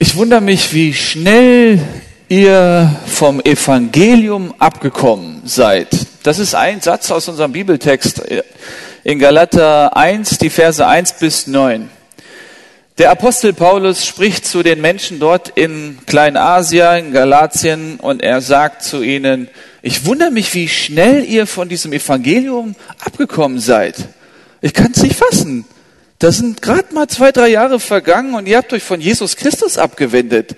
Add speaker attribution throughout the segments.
Speaker 1: Ich wundere mich, wie schnell ihr vom Evangelium abgekommen seid. Das ist ein Satz aus unserem Bibeltext in Galater 1, die Verse 1 bis 9. Der Apostel Paulus spricht zu den Menschen dort in Kleinasien, in Galatien, und er sagt zu ihnen, ich wundere mich, wie schnell ihr von diesem Evangelium abgekommen seid. Ich kann es nicht fassen. Da sind gerade mal zwei, drei Jahre vergangen und ihr habt euch von Jesus Christus abgewendet.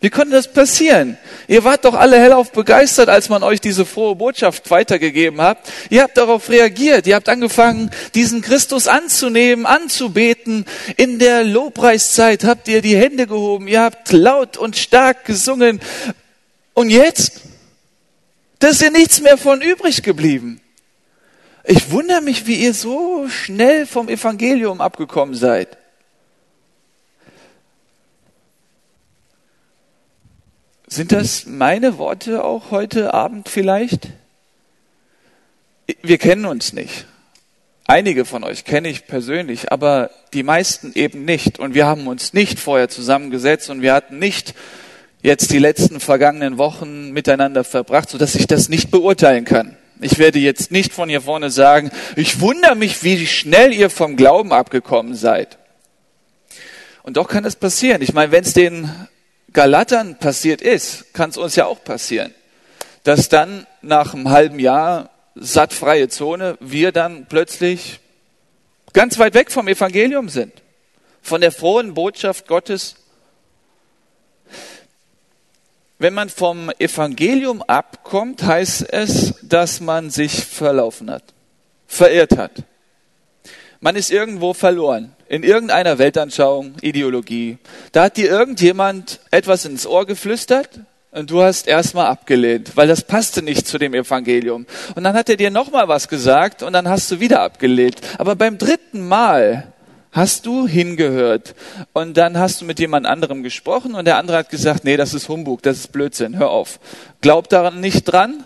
Speaker 1: Wie konnte das passieren? Ihr wart doch alle hellauf begeistert, als man euch diese frohe Botschaft weitergegeben hat. Ihr habt darauf reagiert. Ihr habt angefangen, diesen Christus anzunehmen, anzubeten. In der Lobpreiszeit habt ihr die Hände gehoben. Ihr habt laut und stark gesungen. Und jetzt? Da ist ja nichts mehr von übrig geblieben. Ich wundere mich, wie ihr so schnell vom Evangelium abgekommen seid. Sind das meine Worte auch heute Abend vielleicht? Wir kennen uns nicht. Einige von euch kenne ich persönlich, aber die meisten eben nicht. Und wir haben uns nicht vorher zusammengesetzt und wir hatten nicht jetzt die letzten vergangenen Wochen miteinander verbracht, sodass ich das nicht beurteilen kann. Ich werde jetzt nicht von hier vorne sagen, ich wundere mich, wie schnell ihr vom Glauben abgekommen seid. Und doch kann es passieren. Ich meine, wenn es den Galatern passiert ist, kann es uns ja auch passieren, dass dann nach einem halben Jahr sattfreie Zone wir dann plötzlich ganz weit weg vom Evangelium sind, von der frohen Botschaft Gottes wenn man vom Evangelium abkommt, heißt es, dass man sich verlaufen hat, verirrt hat. Man ist irgendwo verloren, in irgendeiner Weltanschauung, Ideologie. Da hat dir irgendjemand etwas ins Ohr geflüstert und du hast erstmal abgelehnt, weil das passte nicht zu dem Evangelium. Und dann hat er dir nochmal was gesagt und dann hast du wieder abgelehnt. Aber beim dritten Mal hast du hingehört und dann hast du mit jemand anderem gesprochen und der andere hat gesagt, nee, das ist Humbug, das ist Blödsinn, hör auf. Glaub daran nicht dran.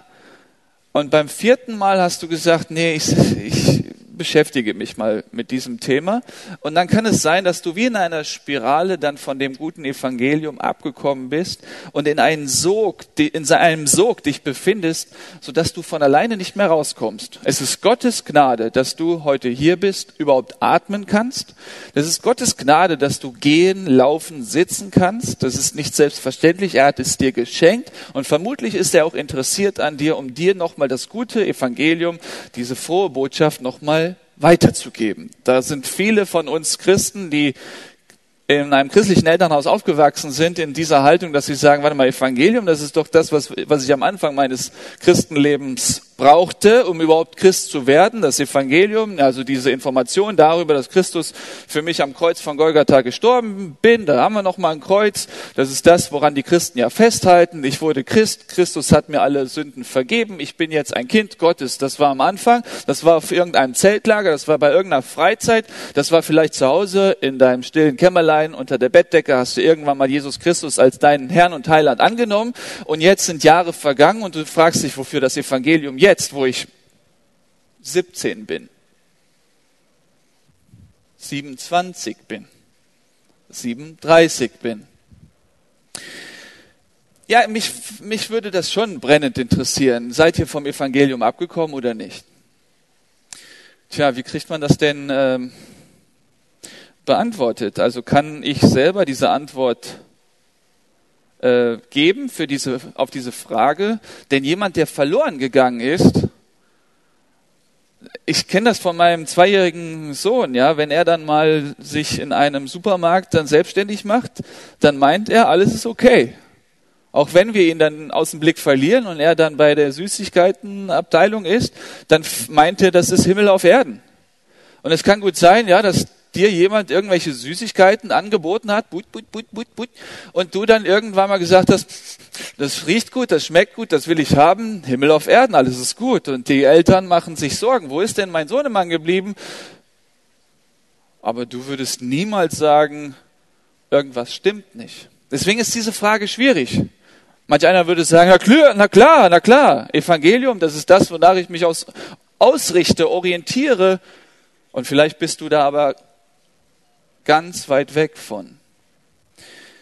Speaker 1: Und beim vierten Mal hast du gesagt, nee, ich, ich beschäftige mich mal mit diesem Thema. Und dann kann es sein, dass du wie in einer Spirale dann von dem guten Evangelium abgekommen bist und in einen Sog, in einem Sog dich befindest, sodass du von alleine nicht mehr rauskommst. Es ist Gottes Gnade, dass du heute hier bist, überhaupt atmen kannst. Das ist Gottes Gnade, dass du gehen, laufen, sitzen kannst. Das ist nicht selbstverständlich. Er hat es dir geschenkt und vermutlich ist er auch interessiert an dir, um dir nochmal das gute Evangelium, diese frohe Botschaft nochmal weiterzugeben. Da sind viele von uns Christen, die in einem christlichen Elternhaus aufgewachsen sind, in dieser Haltung, dass sie sagen, warte mal, Evangelium, das ist doch das, was, was ich am Anfang meines Christenlebens brauchte, um überhaupt Christ zu werden, das Evangelium, also diese Information darüber, dass Christus für mich am Kreuz von Golgatha gestorben bin, da haben wir noch mal ein Kreuz, das ist das, woran die Christen ja festhalten. Ich wurde Christ, Christus hat mir alle Sünden vergeben, ich bin jetzt ein Kind Gottes. Das war am Anfang, das war auf irgendeinem Zeltlager, das war bei irgendeiner Freizeit, das war vielleicht zu Hause in deinem stillen Kämmerlein unter der Bettdecke, hast du irgendwann mal Jesus Christus als deinen Herrn und Heiland angenommen und jetzt sind Jahre vergangen und du fragst dich, wofür das Evangelium jetzt, wo ich 17 bin, 27 bin, 37 bin. Ja, mich, mich würde das schon brennend interessieren. Seid ihr vom Evangelium abgekommen oder nicht? Tja, wie kriegt man das denn ähm, beantwortet? Also kann ich selber diese Antwort äh, geben für diese, auf diese Frage. Denn jemand, der verloren gegangen ist, ich kenne das von meinem zweijährigen Sohn, ja, wenn er dann mal sich in einem Supermarkt dann selbstständig macht, dann meint er, alles ist okay. Auch wenn wir ihn dann aus dem Blick verlieren und er dann bei der Süßigkeitenabteilung ist, dann meint er, das ist Himmel auf Erden. Und es kann gut sein, ja, dass dir jemand irgendwelche Süßigkeiten angeboten hat, but, but, but, but, but, und du dann irgendwann mal gesagt hast, das riecht gut, das schmeckt gut, das will ich haben, Himmel auf Erden, alles ist gut. Und die Eltern machen sich Sorgen, wo ist denn mein Sohnemann geblieben? Aber du würdest niemals sagen, irgendwas stimmt nicht. Deswegen ist diese Frage schwierig. Manch einer würde sagen, na klar, na klar, na klar, Evangelium, das ist das, wonach ich mich aus, ausrichte, orientiere. Und vielleicht bist du da aber ganz weit weg von.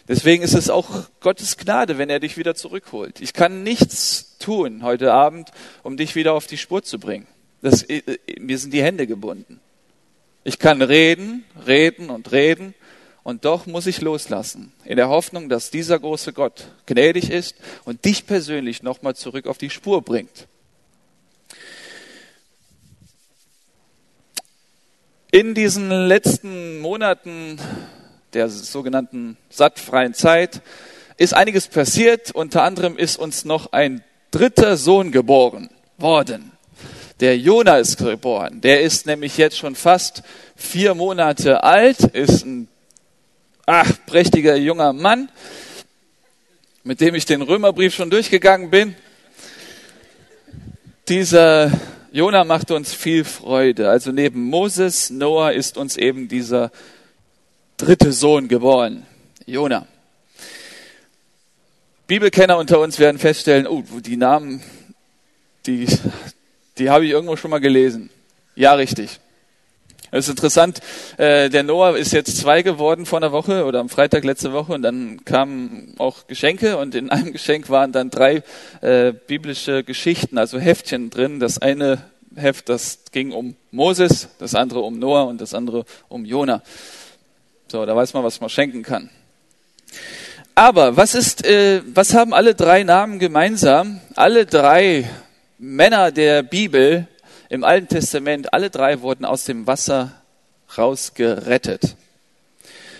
Speaker 1: Deswegen ist es auch Gottes Gnade, wenn er dich wieder zurückholt. Ich kann nichts tun heute Abend, um dich wieder auf die Spur zu bringen. Das, äh, mir sind die Hände gebunden. Ich kann reden, reden und reden und doch muss ich loslassen, in der Hoffnung, dass dieser große Gott gnädig ist und dich persönlich nochmal zurück auf die Spur bringt. In diesen letzten Monaten der sogenannten sattfreien Zeit ist einiges passiert. Unter anderem ist uns noch ein dritter Sohn geboren worden. Der Jona ist geboren. Der ist nämlich jetzt schon fast vier Monate alt, ist ein ach, prächtiger junger Mann, mit dem ich den Römerbrief schon durchgegangen bin. Dieser Jona macht uns viel Freude. Also neben Moses, Noah ist uns eben dieser dritte Sohn geboren, Jona. Bibelkenner unter uns werden feststellen, oh, die Namen, die, die habe ich irgendwo schon mal gelesen. Ja, richtig. Es ist interessant, äh, der Noah ist jetzt zwei geworden vor einer Woche oder am Freitag letzte Woche und dann kamen auch Geschenke und in einem Geschenk waren dann drei äh, biblische Geschichten, also Heftchen drin. Das eine Heft, das ging um Moses, das andere um Noah und das andere um Jona. So, da weiß man, was man schenken kann. Aber was ist, äh, was haben alle drei Namen gemeinsam? Alle drei Männer der Bibel im Alten Testament, alle drei wurden aus dem Wasser rausgerettet.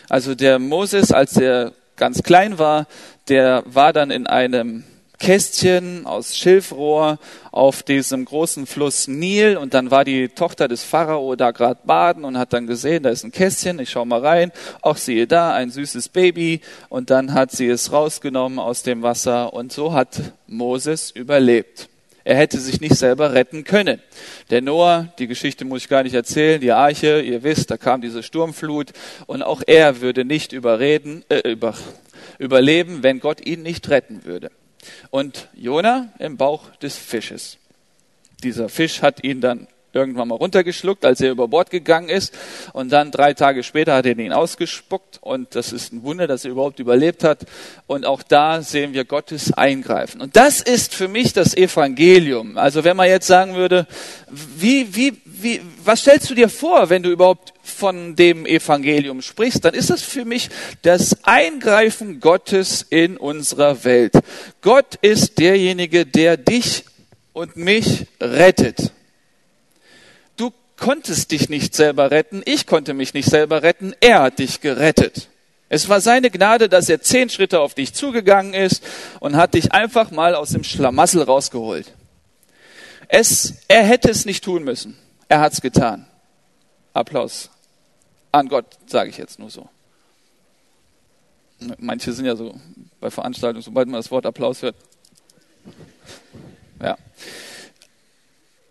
Speaker 1: Also der Moses, als er ganz klein war, der war dann in einem Kästchen aus Schilfrohr auf diesem großen Fluss Nil und dann war die Tochter des Pharao da gerade baden und hat dann gesehen, da ist ein Kästchen, ich schau mal rein, auch siehe da, ein süßes Baby und dann hat sie es rausgenommen aus dem Wasser und so hat Moses überlebt. Er hätte sich nicht selber retten können. Der Noah, die Geschichte muss ich gar nicht erzählen, die Arche, ihr wisst, da kam diese Sturmflut und auch er würde nicht überreden, äh, über, überleben, wenn Gott ihn nicht retten würde und Jona im Bauch des Fisches. Dieser Fisch hat ihn dann irgendwann mal runtergeschluckt, als er über Bord gegangen ist. Und dann drei Tage später hat er ihn ausgespuckt. Und das ist ein Wunder, dass er überhaupt überlebt hat. Und auch da sehen wir Gottes Eingreifen. Und das ist für mich das Evangelium. Also wenn man jetzt sagen würde, wie, wie, wie, was stellst du dir vor, wenn du überhaupt von dem Evangelium sprichst, dann ist das für mich das Eingreifen Gottes in unserer Welt. Gott ist derjenige, der dich und mich rettet. Konntest dich nicht selber retten, ich konnte mich nicht selber retten, er hat dich gerettet. Es war seine Gnade, dass er zehn Schritte auf dich zugegangen ist und hat dich einfach mal aus dem Schlamassel rausgeholt. Es, er hätte es nicht tun müssen. Er hat's getan. Applaus an Gott, sage ich jetzt nur so. Manche sind ja so bei Veranstaltungen, sobald man das Wort Applaus hört. Ja.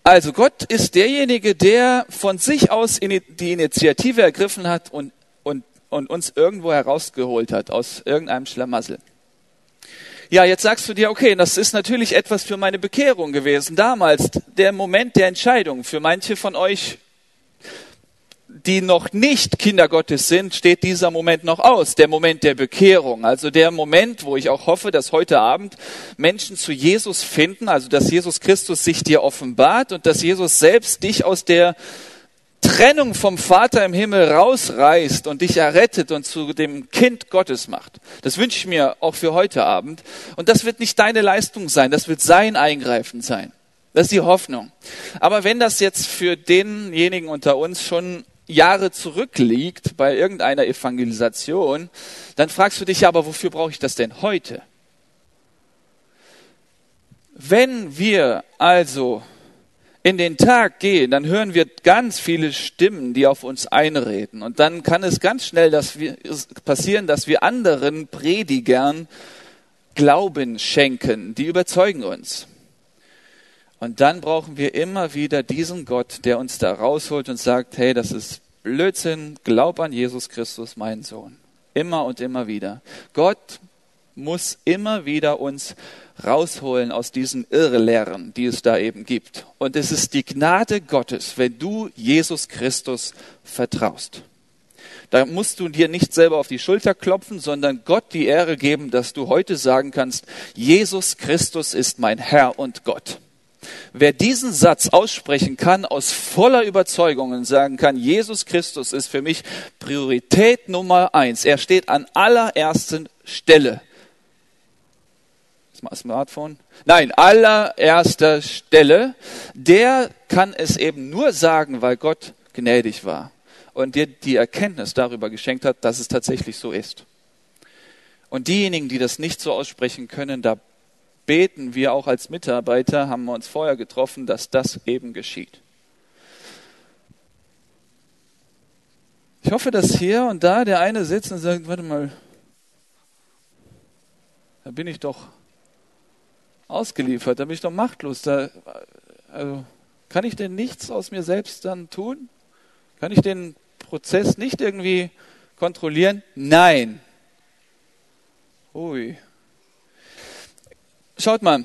Speaker 1: Also Gott ist derjenige, der von sich aus die Initiative ergriffen hat und, und, und uns irgendwo herausgeholt hat aus irgendeinem Schlamassel. Ja, jetzt sagst du dir, okay, das ist natürlich etwas für meine Bekehrung gewesen. Damals der Moment der Entscheidung. Für manche von euch die noch nicht Kinder Gottes sind, steht dieser Moment noch aus, der Moment der Bekehrung. Also der Moment, wo ich auch hoffe, dass heute Abend Menschen zu Jesus finden, also dass Jesus Christus sich dir offenbart und dass Jesus selbst dich aus der Trennung vom Vater im Himmel rausreißt und dich errettet und zu dem Kind Gottes macht. Das wünsche ich mir auch für heute Abend. Und das wird nicht deine Leistung sein, das wird sein Eingreifen sein. Das ist die Hoffnung. Aber wenn das jetzt für denjenigen unter uns schon Jahre zurückliegt bei irgendeiner Evangelisation, dann fragst du dich ja, aber wofür brauche ich das denn heute? Wenn wir also in den Tag gehen, dann hören wir ganz viele Stimmen, die auf uns einreden. Und dann kann es ganz schnell dass wir, passieren, dass wir anderen Predigern Glauben schenken. Die überzeugen uns. Und dann brauchen wir immer wieder diesen Gott, der uns da rausholt und sagt, hey, das ist Blödsinn, glaub an Jesus Christus, mein Sohn. Immer und immer wieder. Gott muss immer wieder uns rausholen aus diesen Irrlehren, die es da eben gibt. Und es ist die Gnade Gottes, wenn du Jesus Christus vertraust. Da musst du dir nicht selber auf die Schulter klopfen, sondern Gott die Ehre geben, dass du heute sagen kannst, Jesus Christus ist mein Herr und Gott. Wer diesen Satz aussprechen kann aus voller Überzeugung und sagen kann, Jesus Christus ist für mich Priorität Nummer eins. Er steht an allerersten Stelle. Smartphone? Nein, allererster Stelle. Der kann es eben nur sagen, weil Gott gnädig war und dir die Erkenntnis darüber geschenkt hat, dass es tatsächlich so ist. Und diejenigen, die das nicht so aussprechen können, da beten wir auch als Mitarbeiter, haben wir uns vorher getroffen, dass das eben geschieht. Ich hoffe, dass hier und da der eine sitzt und sagt, warte mal, da bin ich doch ausgeliefert, da bin ich doch machtlos. Da, also, kann ich denn nichts aus mir selbst dann tun? Kann ich den Prozess nicht irgendwie kontrollieren? Nein. Ui. Schaut mal,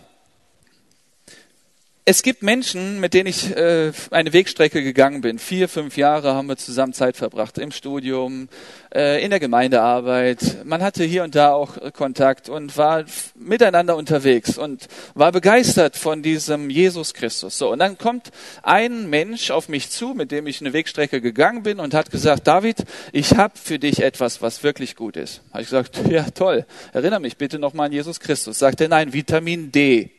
Speaker 1: es gibt Menschen, mit denen ich äh, eine Wegstrecke gegangen bin. Vier, fünf Jahre haben wir zusammen Zeit verbracht im Studium, äh, in der Gemeindearbeit. Man hatte hier und da auch Kontakt und war miteinander unterwegs und war begeistert von diesem Jesus Christus. So und dann kommt ein Mensch auf mich zu, mit dem ich eine Wegstrecke gegangen bin und hat gesagt: David, ich habe für dich etwas, was wirklich gut ist. Habe ich gesagt: Ja, toll. Erinnere mich bitte noch mal an Jesus Christus. Sagt er: Nein, Vitamin D.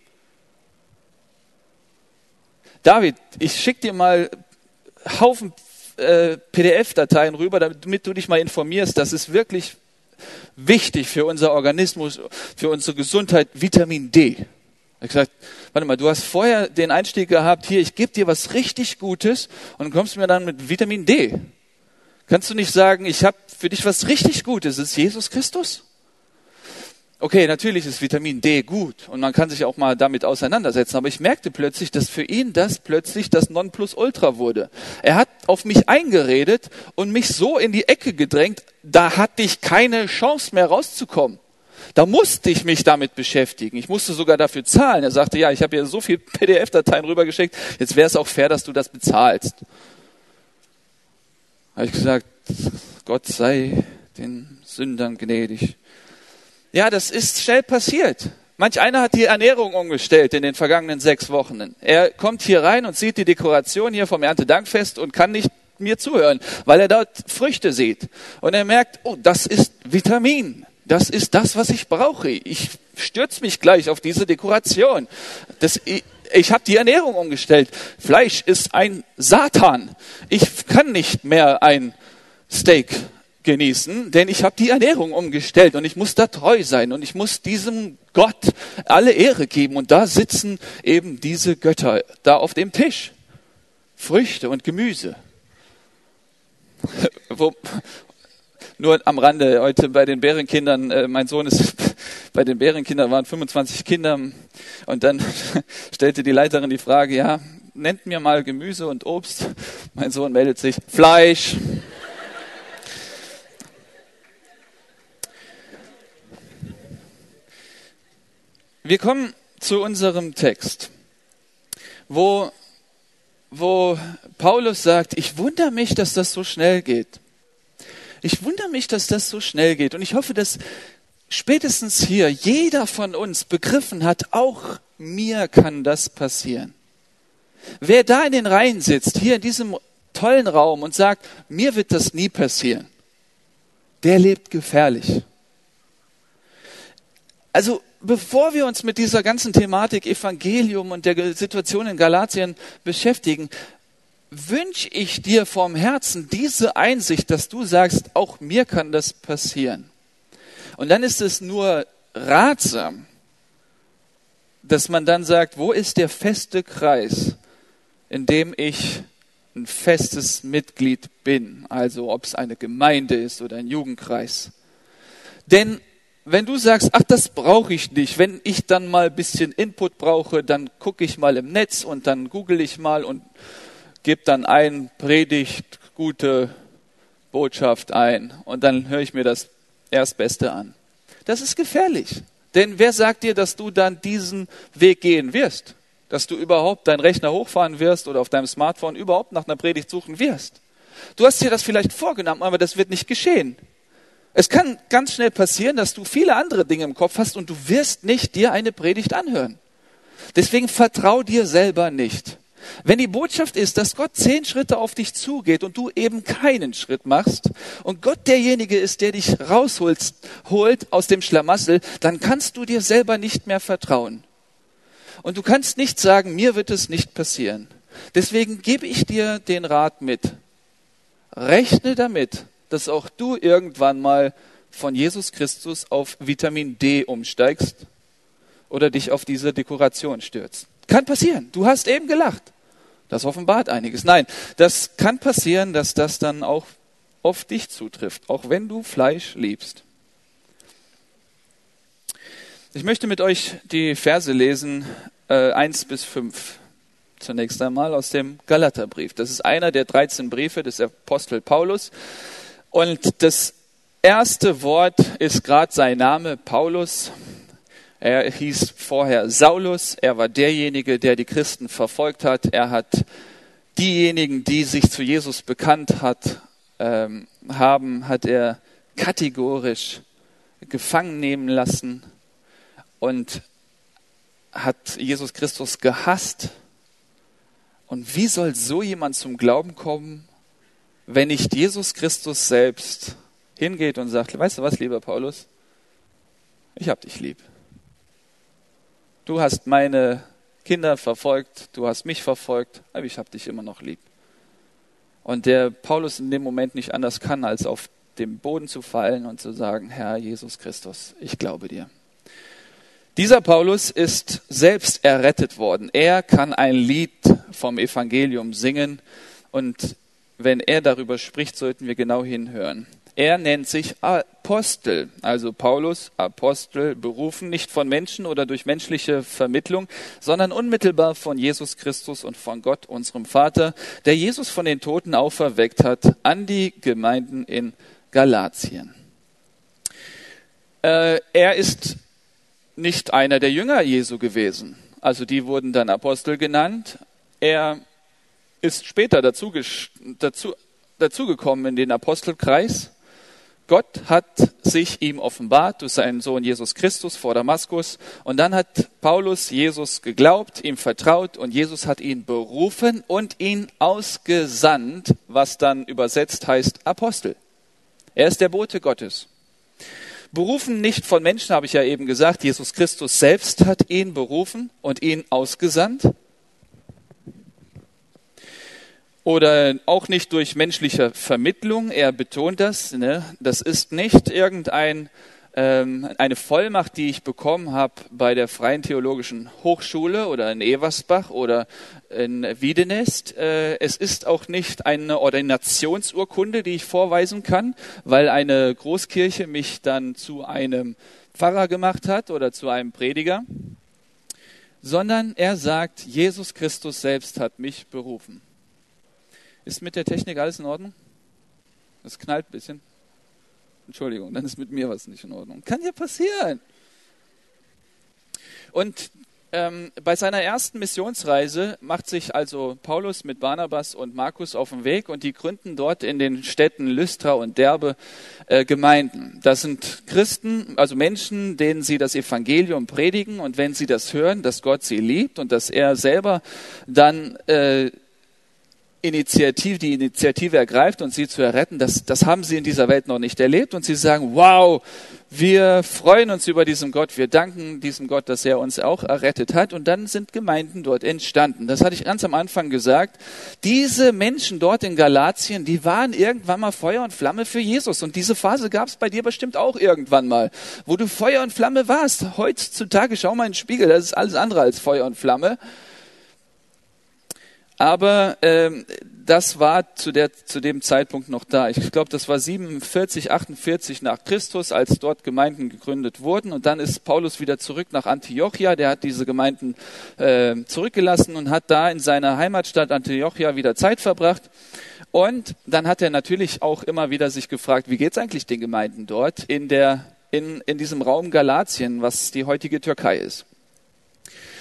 Speaker 1: David, ich schicke dir mal Haufen äh, PDF-Dateien rüber, damit du dich mal informierst. Das ist wirklich wichtig für unser Organismus, für unsere Gesundheit, Vitamin D. Ich habe gesagt, warte mal, du hast vorher den Einstieg gehabt, hier, ich gebe dir was richtig Gutes und kommst mir dann mit Vitamin D. Kannst du nicht sagen, ich habe für dich was richtig Gutes, es ist Jesus Christus? Okay, natürlich ist Vitamin D gut und man kann sich auch mal damit auseinandersetzen, aber ich merkte plötzlich, dass für ihn das plötzlich das Nonplusultra wurde. Er hat auf mich eingeredet und mich so in die Ecke gedrängt, da hatte ich keine Chance mehr rauszukommen. Da musste ich mich damit beschäftigen. Ich musste sogar dafür zahlen. Er sagte, ja, ich habe ja so viel PDF-Dateien rübergeschickt, jetzt wäre es auch fair, dass du das bezahlst. Habe ich gesagt, Gott sei den Sündern gnädig. Ja, das ist schnell passiert. Manch einer hat die Ernährung umgestellt in den vergangenen sechs Wochen. Er kommt hier rein und sieht die Dekoration hier vom Erntedankfest und kann nicht mir zuhören, weil er dort Früchte sieht. Und er merkt, oh, das ist Vitamin. Das ist das, was ich brauche. Ich stürze mich gleich auf diese Dekoration. Das, ich, ich habe die Ernährung umgestellt. Fleisch ist ein Satan. Ich kann nicht mehr ein Steak genießen, denn ich habe die Ernährung umgestellt und ich muss da treu sein und ich muss diesem Gott alle Ehre geben. Und da sitzen eben diese Götter da auf dem Tisch. Früchte und Gemüse. Wo, nur am Rande heute bei den Bärenkindern, äh, mein Sohn ist, bei den Bärenkindern waren 25 Kinder und dann stellte die Leiterin die Frage, ja, nennt mir mal Gemüse und Obst. Mein Sohn meldet sich, Fleisch. Wir kommen zu unserem Text, wo, wo Paulus sagt, ich wundere mich, dass das so schnell geht. Ich wundere mich, dass das so schnell geht. Und ich hoffe, dass spätestens hier jeder von uns begriffen hat, auch mir kann das passieren. Wer da in den Reihen sitzt, hier in diesem tollen Raum und sagt, mir wird das nie passieren, der lebt gefährlich. Also bevor wir uns mit dieser ganzen Thematik Evangelium und der Situation in Galatien beschäftigen, wünsche ich dir vom Herzen diese Einsicht, dass du sagst, auch mir kann das passieren. Und dann ist es nur ratsam, dass man dann sagt, wo ist der feste Kreis, in dem ich ein festes Mitglied bin, also ob es eine Gemeinde ist oder ein Jugendkreis. Denn wenn du sagst, ach, das brauche ich nicht, wenn ich dann mal ein bisschen Input brauche, dann gucke ich mal im Netz und dann google ich mal und gebe dann ein Predigt, gute Botschaft ein und dann höre ich mir das Erstbeste an. Das ist gefährlich. Denn wer sagt dir, dass du dann diesen Weg gehen wirst? Dass du überhaupt deinen Rechner hochfahren wirst oder auf deinem Smartphone überhaupt nach einer Predigt suchen wirst? Du hast dir das vielleicht vorgenommen, aber das wird nicht geschehen. Es kann ganz schnell passieren, dass du viele andere Dinge im Kopf hast und du wirst nicht dir eine Predigt anhören. Deswegen vertrau dir selber nicht. Wenn die Botschaft ist, dass Gott zehn Schritte auf dich zugeht und du eben keinen Schritt machst und Gott derjenige ist, der dich rausholt holt aus dem Schlamassel, dann kannst du dir selber nicht mehr vertrauen. Und du kannst nicht sagen, mir wird es nicht passieren. Deswegen gebe ich dir den Rat mit. Rechne damit, dass auch du irgendwann mal von Jesus Christus auf Vitamin D umsteigst oder dich auf diese Dekoration stürzt. Kann passieren. Du hast eben gelacht. Das offenbart einiges. Nein, das kann passieren, dass das dann auch auf dich zutrifft, auch wenn du Fleisch liebst. Ich möchte mit euch die Verse lesen, äh, 1 bis 5. Zunächst einmal aus dem Galaterbrief. Das ist einer der 13 Briefe des Apostel Paulus. Und das erste Wort ist gerade sein Name, Paulus. Er hieß vorher Saulus. Er war derjenige, der die Christen verfolgt hat. Er hat diejenigen, die sich zu Jesus bekannt hat, ähm, haben, hat er kategorisch gefangen nehmen lassen und hat Jesus Christus gehasst. Und wie soll so jemand zum Glauben kommen, wenn nicht Jesus Christus selbst hingeht und sagt, weißt du was, lieber Paulus, ich hab dich lieb. Du hast meine Kinder verfolgt, du hast mich verfolgt, aber ich habe dich immer noch lieb. Und der Paulus in dem Moment nicht anders kann, als auf dem Boden zu fallen und zu sagen, Herr Jesus Christus, ich glaube dir. Dieser Paulus ist selbst errettet worden. Er kann ein Lied vom Evangelium singen und wenn er darüber spricht, sollten wir genau hinhören. Er nennt sich Apostel, also Paulus, Apostel, berufen nicht von Menschen oder durch menschliche Vermittlung, sondern unmittelbar von Jesus Christus und von Gott, unserem Vater, der Jesus von den Toten auferweckt hat, an die Gemeinden in Galatien. Äh, er ist nicht einer der Jünger Jesu gewesen. Also die wurden dann Apostel genannt. Er ist später dazu, dazu, dazugekommen in den Apostelkreis Gott hat sich ihm offenbart durch seinen Sohn Jesus Christus vor Damaskus. Und dann hat Paulus Jesus geglaubt, ihm vertraut und Jesus hat ihn berufen und ihn ausgesandt, was dann übersetzt heißt Apostel. Er ist der Bote Gottes. Berufen nicht von Menschen, habe ich ja eben gesagt. Jesus Christus selbst hat ihn berufen und ihn ausgesandt oder auch nicht durch menschliche Vermittlung. Er betont das. Ne? Das ist nicht irgendein ähm, eine Vollmacht, die ich bekommen habe bei der Freien Theologischen Hochschule oder in Eversbach oder in Wiedenest. Äh, es ist auch nicht eine Ordinationsurkunde, die ich vorweisen kann, weil eine Großkirche mich dann zu einem Pfarrer gemacht hat oder zu einem Prediger, sondern er sagt, Jesus Christus selbst hat mich berufen. Ist mit der Technik alles in Ordnung? Das knallt ein bisschen. Entschuldigung, dann ist mit mir was nicht in Ordnung. Kann ja passieren. Und ähm, bei seiner ersten Missionsreise macht sich also Paulus mit Barnabas und Markus auf den Weg und die gründen dort in den Städten Lystra und Derbe äh, Gemeinden. Das sind Christen, also Menschen, denen sie das Evangelium predigen und wenn sie das hören, dass Gott sie liebt und dass er selber dann äh, Initiative, die Initiative ergreift und sie zu erretten, das, das haben sie in dieser Welt noch nicht erlebt. Und sie sagen, wow, wir freuen uns über diesen Gott, wir danken diesem Gott, dass er uns auch errettet hat. Und dann sind Gemeinden dort entstanden. Das hatte ich ganz am Anfang gesagt. Diese Menschen dort in Galatien, die waren irgendwann mal Feuer und Flamme für Jesus. Und diese Phase gab es bei dir bestimmt auch irgendwann mal, wo du Feuer und Flamme warst. Heutzutage, schau mal in den Spiegel, das ist alles andere als Feuer und Flamme. Aber ähm, das war zu, der, zu dem Zeitpunkt noch da. Ich glaube, das war 47, 48 nach Christus, als dort Gemeinden gegründet wurden. Und dann ist Paulus wieder zurück nach Antiochia. Der hat diese Gemeinden äh, zurückgelassen und hat da in seiner Heimatstadt Antiochia wieder Zeit verbracht. Und dann hat er natürlich auch immer wieder sich gefragt, wie geht's eigentlich den Gemeinden dort in, der, in, in diesem Raum Galatien, was die heutige Türkei ist.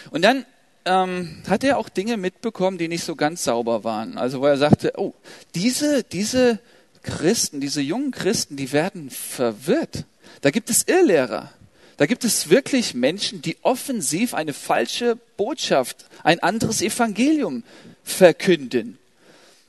Speaker 1: Und dann ähm, hat er auch Dinge mitbekommen, die nicht so ganz sauber waren. Also wo er sagte, oh, diese, diese Christen, diese jungen Christen, die werden verwirrt. Da gibt es Irrlehrer. Da gibt es wirklich Menschen, die offensiv eine falsche Botschaft, ein anderes Evangelium verkünden.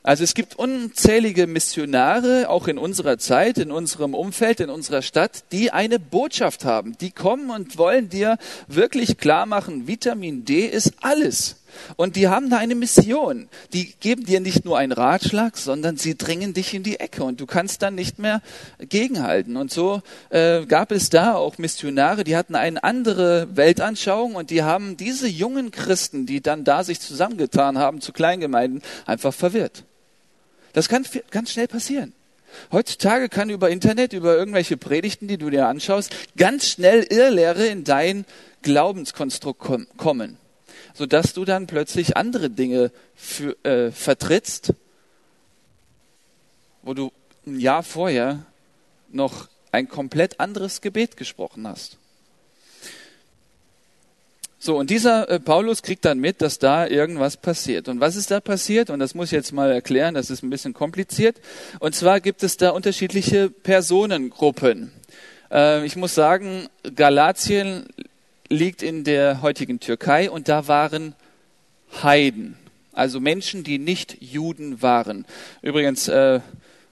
Speaker 1: Also es gibt unzählige Missionare, auch in unserer Zeit, in unserem Umfeld, in unserer Stadt, die eine Botschaft haben. Die kommen und wollen dir wirklich klar machen, Vitamin D ist alles. Und die haben da eine Mission. Die geben dir nicht nur einen Ratschlag, sondern sie dringen dich in die Ecke und du kannst dann nicht mehr gegenhalten. Und so äh, gab es da auch Missionare, die hatten eine andere Weltanschauung und die haben diese jungen Christen, die dann da sich zusammengetan haben zu Kleingemeinden, einfach verwirrt. Das kann ganz schnell passieren. Heutzutage kann über Internet, über irgendwelche Predigten, die du dir anschaust, ganz schnell Irrlehre in dein Glaubenskonstrukt kommen, sodass du dann plötzlich andere Dinge für, äh, vertrittst, wo du ein Jahr vorher noch ein komplett anderes Gebet gesprochen hast. So, und dieser äh, Paulus kriegt dann mit, dass da irgendwas passiert. Und was ist da passiert? Und das muss ich jetzt mal erklären, das ist ein bisschen kompliziert. Und zwar gibt es da unterschiedliche Personengruppen. Äh, ich muss sagen, Galatien liegt in der heutigen Türkei und da waren Heiden, also Menschen, die nicht Juden waren. Übrigens, äh,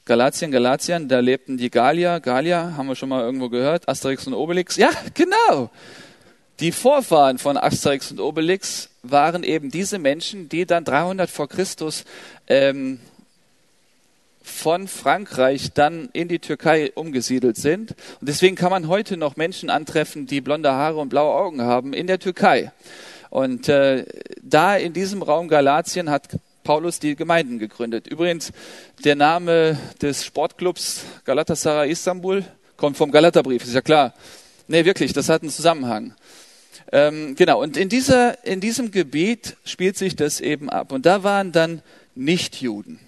Speaker 1: Galatien, Galatien, da lebten die Galier. Galier, haben wir schon mal irgendwo gehört, Asterix und Obelix. Ja, genau. Die Vorfahren von Asterix und Obelix waren eben diese Menschen, die dann 300 vor Christus ähm, von Frankreich dann in die Türkei umgesiedelt sind. Und deswegen kann man heute noch Menschen antreffen, die blonde Haare und blaue Augen haben in der Türkei. Und äh, da in diesem Raum Galatien hat Paulus die Gemeinden gegründet. Übrigens, der Name des Sportclubs Galatasaray Istanbul kommt vom Galaterbrief, ist ja klar. Nee, wirklich, das hat einen Zusammenhang. Ähm, genau, und in, dieser, in diesem Gebiet spielt sich das eben ab. Und da waren dann Nichtjuden.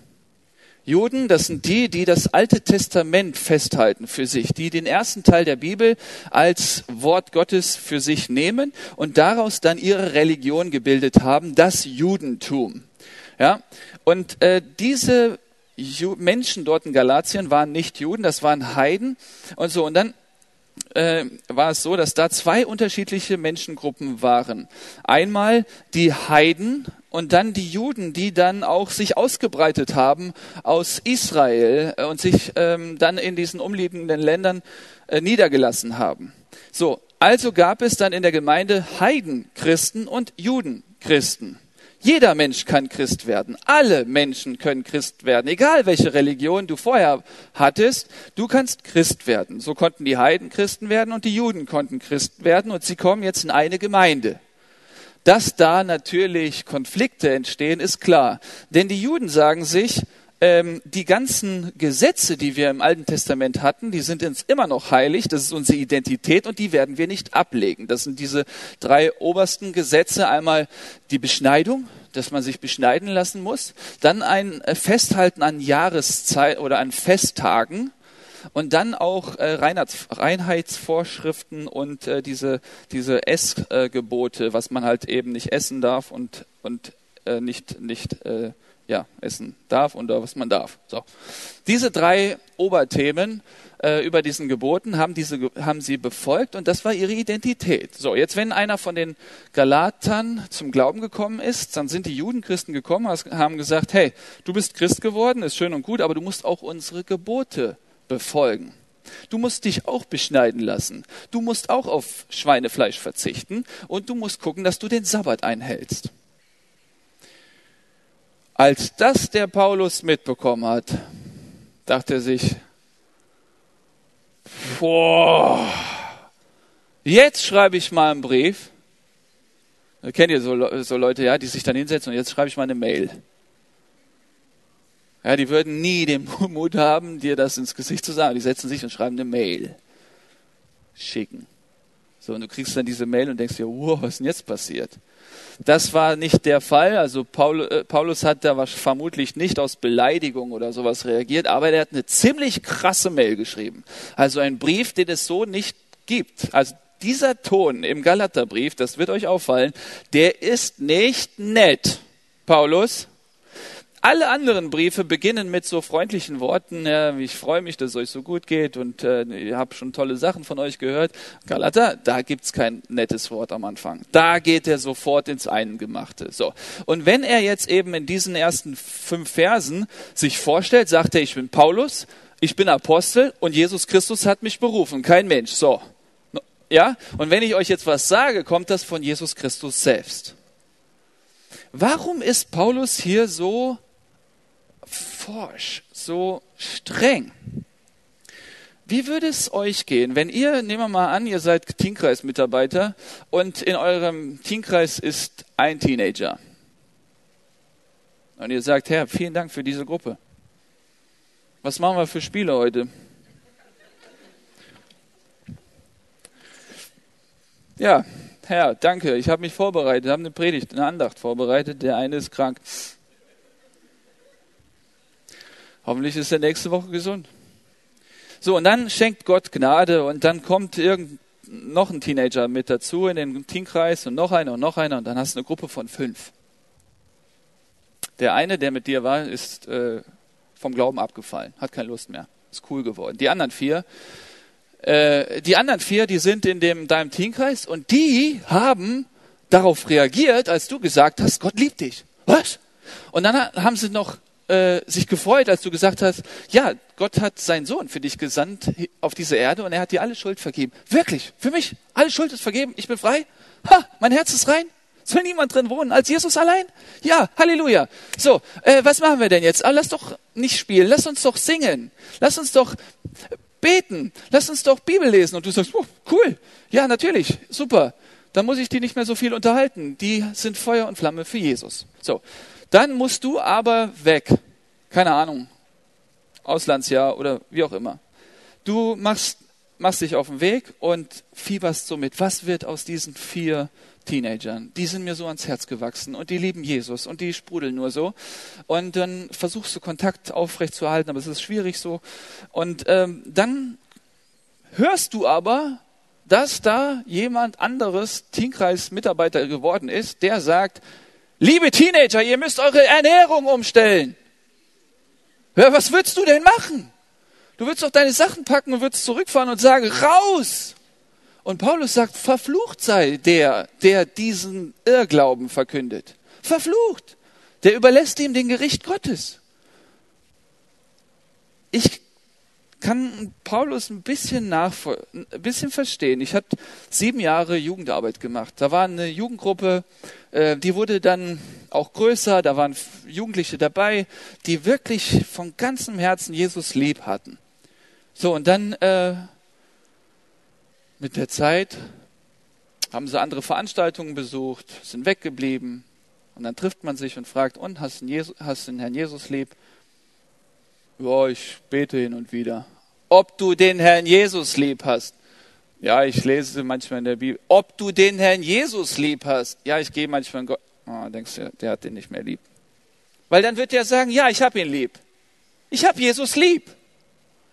Speaker 1: Juden, das sind die, die das Alte Testament festhalten für sich, die den ersten Teil der Bibel als Wort Gottes für sich nehmen und daraus dann ihre Religion gebildet haben, das Judentum. Ja, und äh, diese Menschen dort in Galatien waren nicht Juden, das waren Heiden und so. Und dann äh, war es so, dass da zwei unterschiedliche Menschengruppen waren. Einmal die Heiden und dann die Juden, die dann auch sich ausgebreitet haben aus Israel äh, und sich ähm, dann in diesen umliegenden Ländern äh, niedergelassen haben. So, also gab es dann in der Gemeinde Heidenchristen und Judenchristen. Jeder Mensch kann Christ werden. Alle Menschen können Christ werden. Egal welche Religion du vorher hattest, du kannst Christ werden. So konnten die Heiden Christen werden und die Juden konnten Christ werden und sie kommen jetzt in eine Gemeinde. Dass da natürlich Konflikte entstehen, ist klar. Denn die Juden sagen sich, ähm, die ganzen Gesetze, die wir im Alten Testament hatten, die sind uns immer noch heilig, das ist unsere Identität und die werden wir nicht ablegen. Das sind diese drei obersten Gesetze. Einmal die Beschneidung, dass man sich beschneiden lassen muss, dann ein äh, Festhalten an Jahreszeit oder an Festtagen, und dann auch äh, Reinheitsvorschriften und äh, diese, diese Essgebote, was man halt eben nicht essen darf und, und nicht, nicht ja, essen darf und was man darf. So. Diese drei Oberthemen äh, über diesen Geboten haben, diese, haben sie befolgt und das war ihre Identität. So, jetzt wenn einer von den Galatern zum Glauben gekommen ist, dann sind die Judenchristen gekommen, haben gesagt, hey, du bist Christ geworden, ist schön und gut, aber du musst auch unsere Gebote befolgen. Du musst dich auch beschneiden lassen. Du musst auch auf Schweinefleisch verzichten und du musst gucken, dass du den Sabbat einhältst. Als das der Paulus mitbekommen hat, dachte er sich, boah, jetzt schreibe ich mal einen Brief. Kennt ihr so, so Leute, ja, die sich dann hinsetzen und jetzt schreibe ich mal eine Mail. Ja, die würden nie den Mut haben, dir das ins Gesicht zu sagen. Die setzen sich und schreiben eine Mail. Schicken. So, und du kriegst dann diese Mail und denkst dir, wow, was ist denn jetzt passiert? Das war nicht der Fall. Also Paul, äh, Paulus hat da vermutlich nicht aus Beleidigung oder sowas reagiert, aber er hat eine ziemlich krasse Mail geschrieben. Also ein Brief, den es so nicht gibt. Also dieser Ton im Galaterbrief, das wird euch auffallen, der ist nicht nett. Paulus, alle anderen Briefe beginnen mit so freundlichen Worten, ja, ich freue mich, dass es euch so gut geht und äh, ich habe schon tolle Sachen von euch gehört. Galater, da gibt's kein nettes Wort am Anfang. Da geht er sofort ins Eingemachte. So. Und wenn er jetzt eben in diesen ersten fünf Versen sich vorstellt, sagt er, ich bin Paulus, ich bin Apostel und Jesus Christus hat mich berufen, kein Mensch. So. Ja? Und wenn ich euch jetzt was sage, kommt das von Jesus Christus selbst. Warum ist Paulus hier so forsch, so streng. Wie würde es euch gehen, wenn ihr, nehmen wir mal an, ihr seid Teamkreis-Mitarbeiter und in eurem Teamkreis ist ein Teenager. Und ihr sagt, Herr, vielen Dank für diese Gruppe. Was machen wir für Spiele heute? Ja, Herr, danke. Ich habe mich vorbereitet, habe eine Predigt, eine Andacht vorbereitet. Der eine ist krank. Hoffentlich ist er nächste Woche gesund. So, und dann schenkt Gott Gnade und dann kommt irgend noch ein Teenager mit dazu in den Teamkreis und noch einer und noch einer und dann hast du eine Gruppe von fünf. Der eine, der mit dir war, ist äh, vom Glauben abgefallen, hat keine Lust mehr, ist cool geworden. Die anderen vier, äh, die anderen vier, die sind in dem deinem Teamkreis und die haben darauf reagiert, als du gesagt hast, Gott liebt dich. Was? Und dann haben sie noch äh, sich gefreut, als du gesagt hast, ja, Gott hat seinen Sohn für dich gesandt auf diese Erde und er hat dir alle Schuld vergeben. Wirklich, für mich, alle Schuld ist vergeben, ich bin frei. Ha, mein Herz ist rein. Soll niemand drin wohnen als Jesus allein? Ja, Halleluja. So, äh, was machen wir denn jetzt? Ah, lass doch nicht spielen, lass uns doch singen, lass uns doch beten, lass uns doch Bibel lesen. Und du sagst, oh, cool, ja, natürlich, super. Dann muss ich die nicht mehr so viel unterhalten. Die sind Feuer und Flamme für Jesus. So, dann musst du aber weg. Keine Ahnung. Auslandsjahr oder wie auch immer. Du machst, machst dich auf den Weg und fieberst so mit. Was wird aus diesen vier Teenagern? Die sind mir so ans Herz gewachsen und die lieben Jesus und die sprudeln nur so. Und dann versuchst du Kontakt aufrechtzuerhalten, aber es ist schwierig so. Und ähm, dann hörst du aber, dass da jemand anderes Teamkreis-Mitarbeiter geworden ist, der sagt, Liebe Teenager, ihr müsst eure Ernährung umstellen. Ja, was würdest du denn machen? Du würdest doch deine Sachen packen und würdest zurückfahren und sagen, raus! Und Paulus sagt, verflucht sei der, der diesen Irrglauben verkündet. Verflucht! Der überlässt ihm den Gericht Gottes. Ich kann Paulus ein bisschen nachvoll ein bisschen verstehen. Ich habe sieben Jahre Jugendarbeit gemacht. Da war eine Jugendgruppe, äh, die wurde dann auch größer. Da waren Jugendliche dabei, die wirklich von ganzem Herzen Jesus lieb hatten. So und dann äh, mit der Zeit haben sie andere Veranstaltungen besucht, sind weggeblieben und dann trifft man sich und fragt: Und hast du den Herrn Jesus lieb? Ja, ich bete hin und wieder. Ob du den Herrn Jesus lieb hast. Ja, ich lese manchmal in der Bibel. Ob du den Herrn Jesus lieb hast. Ja, ich gehe manchmal in Gott. Oh, denkst du, der hat den nicht mehr lieb. Weil dann wird er sagen, ja, ich habe ihn lieb. Ich habe Jesus lieb.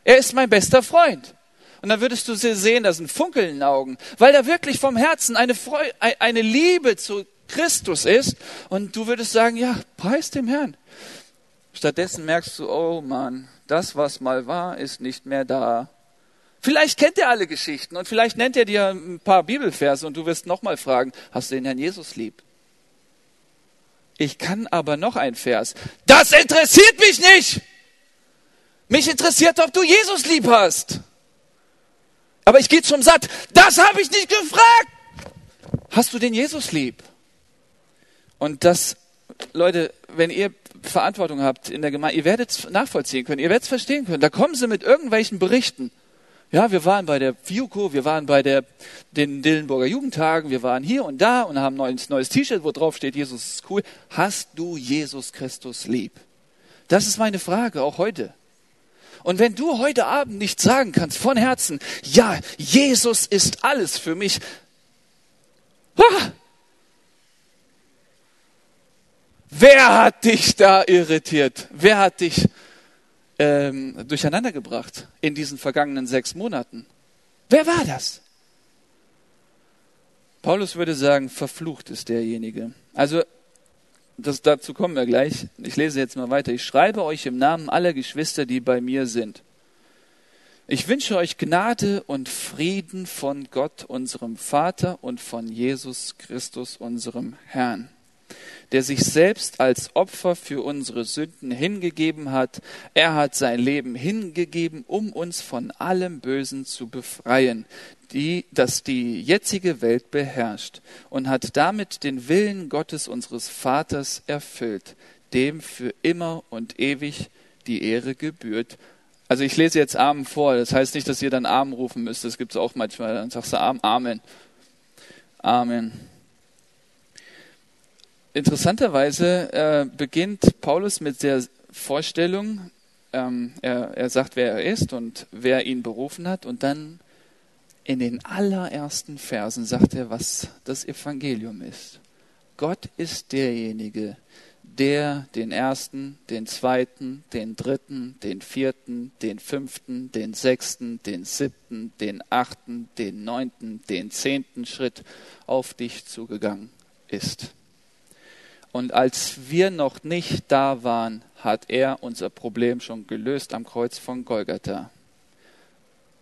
Speaker 1: Er ist mein bester Freund. Und dann würdest du sehen, da sind Funkeln in den Augen, weil da wirklich vom Herzen eine, Freude, eine Liebe zu Christus ist. Und du würdest sagen, ja, preis dem Herrn. Stattdessen merkst du, oh Mann, das, was mal war, ist nicht mehr da. Vielleicht kennt er alle Geschichten und vielleicht nennt er dir ein paar Bibelverse und du wirst nochmal fragen, hast du den Herrn Jesus lieb? Ich kann aber noch ein Vers. Das interessiert mich nicht! Mich interessiert, ob du Jesus lieb hast. Aber ich gehe zum Satt. Das habe ich nicht gefragt. Hast du den Jesus lieb? Und das, Leute, wenn ihr Verantwortung habt in der Gemeinde, ihr werdet es nachvollziehen können, ihr werdet es verstehen können. Da kommen sie mit irgendwelchen Berichten. Ja, wir waren bei der FIUCO, wir waren bei der, den Dillenburger Jugendtagen, wir waren hier und da und haben ein neues, neues T-Shirt, wo drauf steht, Jesus ist cool. Hast du Jesus Christus lieb? Das ist meine Frage, auch heute. Und wenn du heute Abend nicht sagen kannst von Herzen, ja, Jesus ist alles für mich, ah, Wer hat dich da irritiert? Wer hat dich ähm, durcheinander gebracht in diesen vergangenen sechs Monaten? Wer war das? Paulus würde sagen, verflucht ist derjenige. Also das, dazu kommen wir gleich. Ich lese jetzt mal weiter. Ich schreibe euch im Namen aller Geschwister, die bei mir sind. Ich wünsche euch Gnade und Frieden von Gott, unserem Vater und von Jesus Christus, unserem Herrn, der sich selbst als Opfer für unsere Sünden hingegeben hat. Er hat sein Leben hingegeben, um uns von allem Bösen zu befreien, die, das die jetzige Welt beherrscht und hat damit den Willen Gottes unseres Vaters erfüllt, dem für immer und ewig die Ehre gebührt. Also ich lese jetzt Amen vor, das heißt nicht, dass ihr dann Amen rufen müsst, das gibt es auch manchmal, dann sagst du Amen, Amen. Amen. Interessanterweise äh, beginnt Paulus mit der Vorstellung, ähm, er, er sagt, wer er ist und wer ihn berufen hat, und dann in den allerersten Versen sagt er, was das Evangelium ist. Gott ist derjenige, der den ersten, den zweiten, den dritten, den vierten, den fünften, den sechsten, den siebten, den achten, den neunten, den zehnten Schritt auf dich zugegangen ist. Und als wir noch nicht da waren, hat er unser Problem schon gelöst am Kreuz von Golgatha.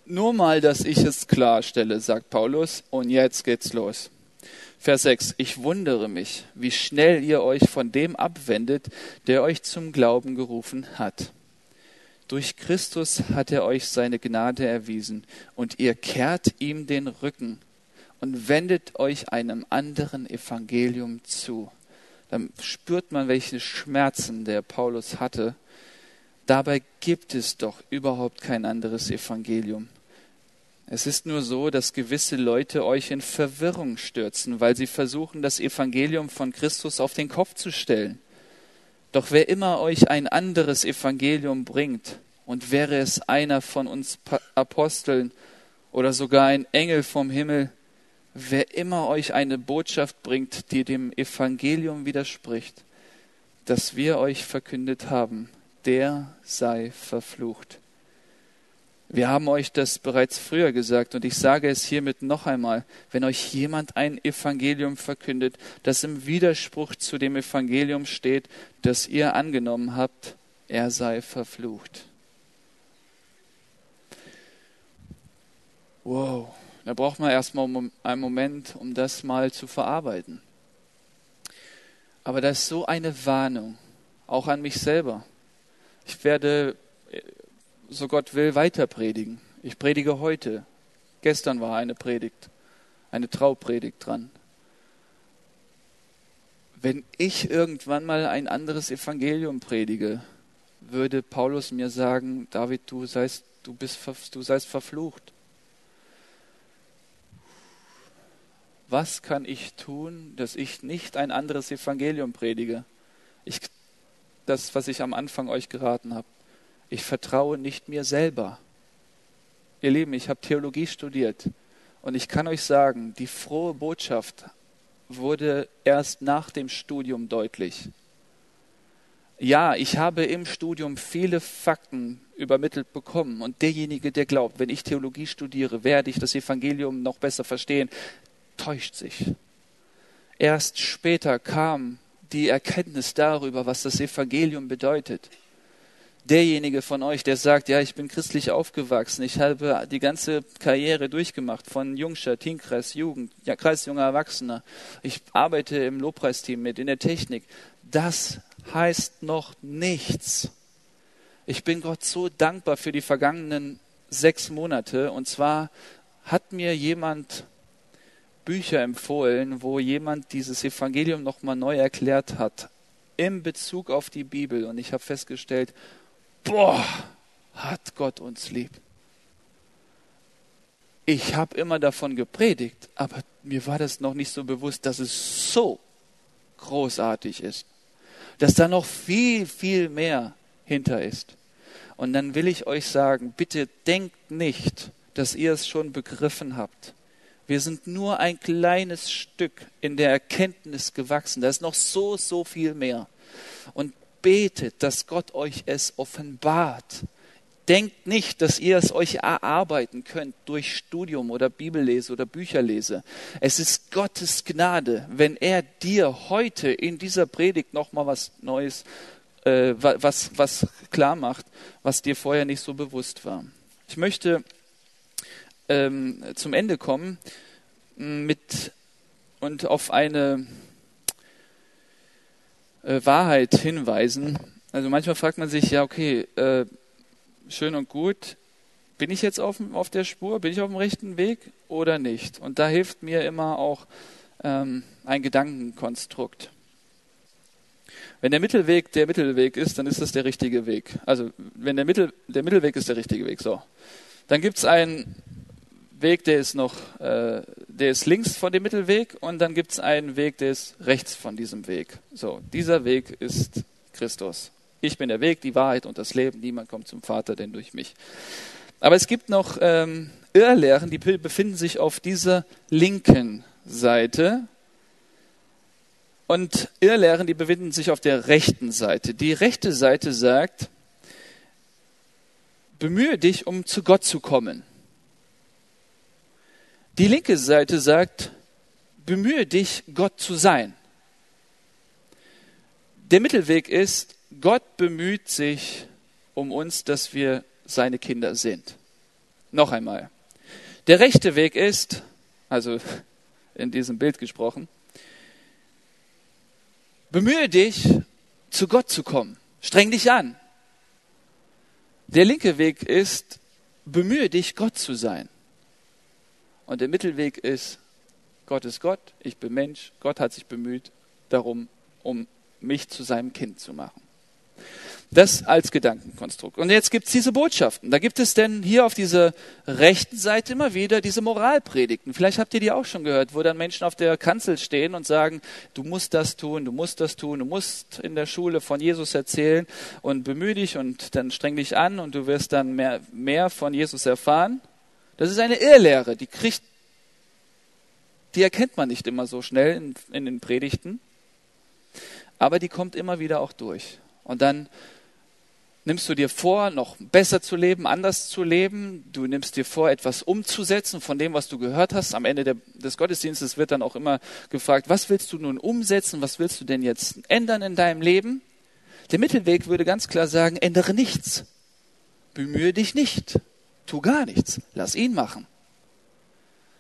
Speaker 1: Nur mal, dass ich es klarstelle, sagt Paulus, und jetzt geht's los. Vers 6. Ich wundere mich, wie schnell ihr euch von dem abwendet, der euch zum Glauben gerufen hat. Durch Christus hat er euch seine Gnade erwiesen, und ihr kehrt ihm den Rücken und wendet euch einem anderen Evangelium zu. Dann spürt man, welche Schmerzen der Paulus hatte. Dabei gibt es doch überhaupt kein anderes Evangelium. Es ist nur so, dass gewisse Leute euch in Verwirrung stürzen, weil sie versuchen, das Evangelium von Christus auf den Kopf zu stellen. Doch wer immer euch ein anderes Evangelium bringt, und wäre es einer von uns Aposteln oder sogar ein Engel vom Himmel, wer immer euch eine Botschaft bringt, die dem Evangelium widerspricht, das wir euch verkündet haben, der sei verflucht. Wir haben euch das bereits früher gesagt und ich sage es hiermit noch einmal, wenn euch jemand ein Evangelium verkündet, das im Widerspruch zu dem Evangelium steht, das ihr angenommen habt, er sei verflucht. Wow, da braucht man erstmal einen Moment, um das mal zu verarbeiten. Aber das ist so eine Warnung, auch an mich selber. Ich werde so Gott will, weiter predigen. Ich predige heute. Gestern war eine Predigt, eine Traupredigt dran. Wenn ich irgendwann mal ein anderes Evangelium predige, würde Paulus mir sagen, David, du seist, du bist, du seist verflucht. Was kann ich tun, dass ich nicht ein anderes Evangelium predige? Ich, das, was ich am Anfang euch geraten habe. Ich vertraue nicht mir selber. Ihr Lieben, ich habe Theologie studiert und ich kann euch sagen, die frohe Botschaft wurde erst nach dem Studium deutlich. Ja, ich habe im Studium viele Fakten übermittelt bekommen und derjenige, der glaubt, wenn ich Theologie studiere, werde ich das Evangelium noch besser verstehen, täuscht sich. Erst später kam die Erkenntnis darüber, was das Evangelium bedeutet derjenige von euch, der sagt, ja, ich bin christlich aufgewachsen, ich habe die ganze Karriere durchgemacht, von Jungscher, Teamkreis, Jugend, ja, Kreis junger Erwachsener, ich arbeite im Lobpreisteam mit, in der Technik, das heißt noch nichts. Ich bin Gott so dankbar für die vergangenen sechs Monate, und zwar hat mir jemand Bücher empfohlen, wo jemand dieses Evangelium nochmal neu erklärt hat, in Bezug auf die Bibel. Und ich habe festgestellt, boah, hat Gott uns lieb. Ich habe immer davon gepredigt, aber mir war das noch nicht so bewusst, dass es so großartig ist, dass da noch viel, viel mehr hinter ist. Und dann will ich euch sagen, bitte denkt nicht, dass ihr es schon begriffen habt. Wir sind nur ein kleines Stück in der Erkenntnis gewachsen. Da ist noch so, so viel mehr. Und betet, dass Gott euch es offenbart. Denkt nicht, dass ihr es euch erarbeiten könnt durch Studium oder Bibellese oder Bücherlese. Es ist Gottes Gnade, wenn er dir heute in dieser Predigt nochmal was Neues, äh, was, was klar macht, was dir vorher nicht so bewusst war. Ich möchte ähm, zum Ende kommen mit und auf eine äh, Wahrheit hinweisen. Also manchmal fragt man sich, ja, okay, äh, schön und gut, bin ich jetzt auf, auf der Spur, bin ich auf dem rechten Weg oder nicht? Und da hilft mir immer auch ähm, ein Gedankenkonstrukt. Wenn der Mittelweg der Mittelweg ist, dann ist das der richtige Weg. Also wenn der, Mittel, der Mittelweg ist der richtige Weg, so. Dann gibt es einen Weg, der ist noch, äh, der ist links von dem Mittelweg und dann gibt es einen Weg, der ist rechts von diesem Weg. So, dieser Weg ist Christus. Ich bin der Weg, die Wahrheit und das Leben. Niemand kommt zum Vater, denn durch mich. Aber es gibt noch ähm, Irrlehren, die befinden sich auf dieser linken Seite. Und Irrlehren, die befinden sich auf der rechten Seite. Die rechte Seite sagt, bemühe dich, um zu Gott zu kommen. Die linke Seite sagt, bemühe dich, Gott zu sein. Der Mittelweg ist, Gott bemüht sich um uns, dass wir seine Kinder sind. Noch einmal. Der rechte Weg ist, also in diesem Bild gesprochen, bemühe dich, zu Gott zu kommen. Streng dich an. Der linke Weg ist, bemühe dich, Gott zu sein. Und der Mittelweg ist, Gott ist Gott, ich bin Mensch, Gott hat sich bemüht darum, um mich zu seinem Kind zu machen. Das als Gedankenkonstrukt. Und jetzt gibt es diese Botschaften. Da gibt es denn hier auf dieser rechten Seite immer wieder diese Moralpredigten. Vielleicht habt ihr die auch schon gehört, wo dann Menschen auf der Kanzel stehen und sagen, du musst das tun, du musst das tun, du musst in der Schule von Jesus erzählen und bemühe dich und dann streng dich an und du wirst dann mehr, mehr von Jesus erfahren. Das ist eine Irrlehre, die kriegt, die erkennt man nicht immer so schnell in, in den Predigten, aber die kommt immer wieder auch durch. Und dann nimmst du dir vor, noch besser zu leben, anders zu leben. Du nimmst dir vor, etwas umzusetzen von dem, was du gehört hast. Am Ende der, des Gottesdienstes wird dann auch immer gefragt, was willst du nun umsetzen? Was willst du denn jetzt ändern in deinem Leben? Der Mittelweg würde ganz klar sagen, ändere nichts. Bemühe dich nicht tu gar nichts, lass ihn machen.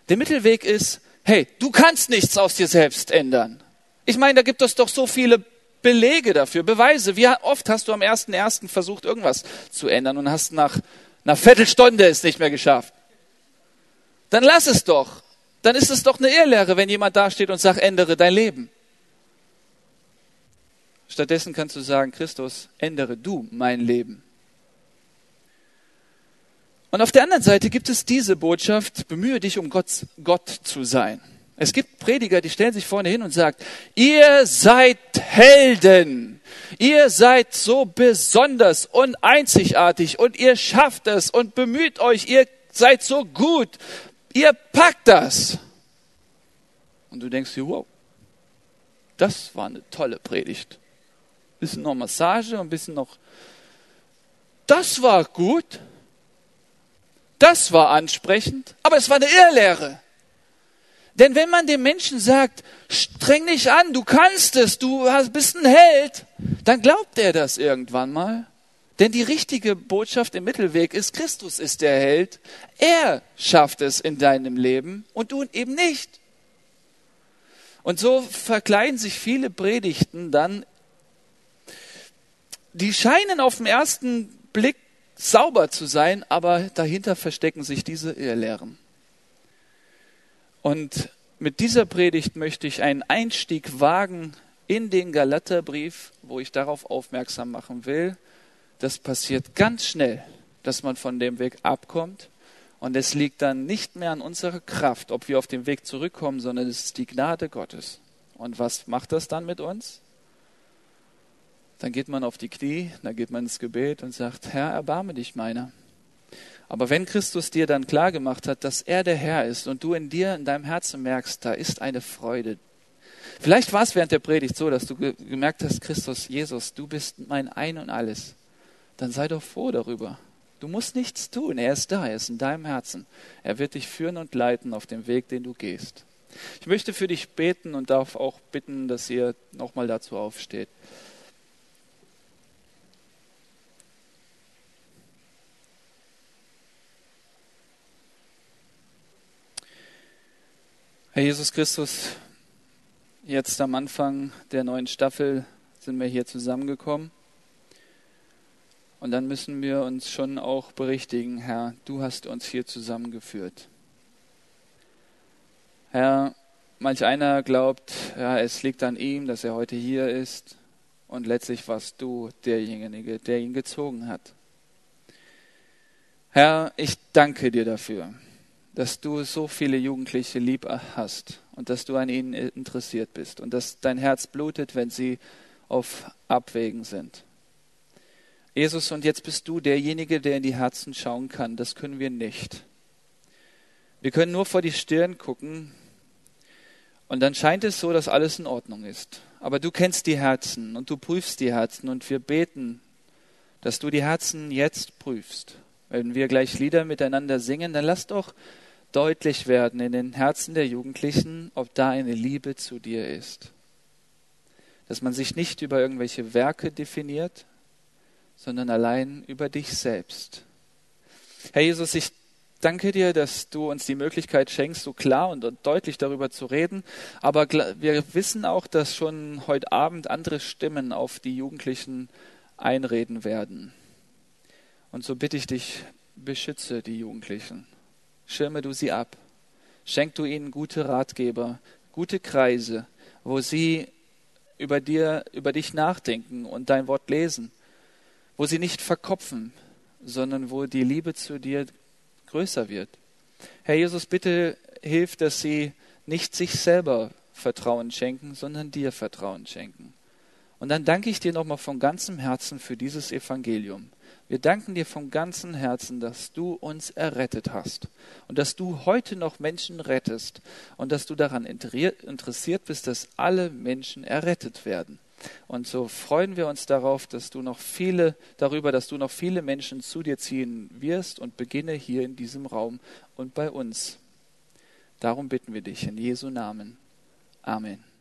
Speaker 1: Der Mittelweg ist, hey, du kannst nichts aus dir selbst ändern. Ich meine, da gibt es doch so viele Belege dafür, Beweise. Wie oft hast du am ersten ersten versucht, irgendwas zu ändern und hast nach einer Viertelstunde es nicht mehr geschafft? Dann lass es doch. Dann ist es doch eine Irrlehre, wenn jemand dasteht und sagt, ändere dein Leben. Stattdessen kannst du sagen, Christus, ändere du mein Leben. Und auf der anderen Seite gibt es diese Botschaft, bemühe dich, um Gott, Gott zu sein. Es gibt Prediger, die stellen sich vorne hin und sagen, ihr seid Helden. Ihr seid so besonders und einzigartig und ihr schafft es und bemüht euch, ihr seid so gut. Ihr packt das. Und du denkst dir, wow, das war eine tolle Predigt. Bisschen noch Massage, ein bisschen noch, das war gut. Das war ansprechend, aber es war eine Irrlehre. Denn wenn man dem Menschen sagt, streng dich an, du kannst es, du bist ein Held, dann glaubt er das irgendwann mal. Denn die richtige Botschaft im Mittelweg ist, Christus ist der Held. Er schafft es in deinem Leben und du eben nicht. Und so verkleiden sich viele Predigten dann, die scheinen auf den ersten Blick sauber zu sein, aber dahinter verstecken sich diese Irrlehren. Und mit dieser Predigt möchte ich einen Einstieg wagen in den Galaterbrief, wo ich darauf aufmerksam machen will, das passiert ganz schnell, dass man von dem Weg abkommt. Und es liegt dann nicht mehr an unserer Kraft, ob wir auf den Weg zurückkommen, sondern es ist die Gnade Gottes. Und was macht das dann mit uns? Dann geht man auf die Knie, dann geht man ins Gebet und sagt, Herr, erbarme dich meiner. Aber wenn Christus dir dann klar gemacht hat, dass er der Herr ist und du in dir, in deinem Herzen merkst, da ist eine Freude. Vielleicht war es während der Predigt so, dass du gemerkt hast, Christus, Jesus, du bist mein Ein und alles. Dann sei doch froh darüber. Du musst nichts tun. Er ist da. Er ist in deinem Herzen. Er wird dich führen und leiten auf dem Weg, den du gehst. Ich möchte für dich beten und darf auch bitten, dass ihr nochmal dazu aufsteht. Herr Jesus Christus, jetzt am Anfang der neuen Staffel sind wir hier zusammengekommen. Und dann müssen wir uns schon auch berichtigen, Herr, du hast uns hier zusammengeführt. Herr, manch einer glaubt, ja, es liegt an ihm, dass er heute hier ist. Und letztlich warst du derjenige, der ihn gezogen hat. Herr, ich danke dir dafür dass du so viele Jugendliche lieb hast und dass du an ihnen interessiert bist und dass dein Herz blutet, wenn sie auf Abwägen sind. Jesus, und jetzt bist du derjenige, der in die Herzen schauen kann. Das können wir nicht. Wir können nur vor die Stirn gucken und dann scheint es so, dass alles in Ordnung ist. Aber du kennst die Herzen und du prüfst die Herzen und wir beten, dass du die Herzen jetzt prüfst. Wenn wir gleich Lieder miteinander singen, dann lass doch deutlich werden in den Herzen der Jugendlichen, ob da eine Liebe zu dir ist. Dass man sich nicht über irgendwelche Werke definiert, sondern allein über dich selbst. Herr Jesus, ich danke dir, dass du uns die Möglichkeit schenkst, so klar und deutlich darüber zu reden. Aber wir wissen auch, dass schon heute Abend andere Stimmen auf die Jugendlichen einreden werden. Und so bitte ich dich, beschütze die Jugendlichen schirme du sie ab. Schenk du ihnen gute Ratgeber, gute Kreise, wo sie über dir, über dich nachdenken und dein Wort lesen, wo sie nicht verkopfen, sondern wo die Liebe zu dir größer wird. Herr Jesus, bitte hilf, dass sie nicht sich selber Vertrauen schenken, sondern dir Vertrauen schenken. Und dann danke ich dir nochmal von ganzem Herzen für dieses Evangelium. Wir danken dir von ganzem Herzen, dass du uns errettet hast und dass du heute noch Menschen rettest und dass du daran interessiert bist, dass alle Menschen errettet werden. Und so freuen wir uns darauf, dass du noch viele, darüber, dass du noch viele Menschen zu dir ziehen wirst und beginne hier in diesem Raum und bei uns. Darum bitten wir dich in Jesu Namen. Amen.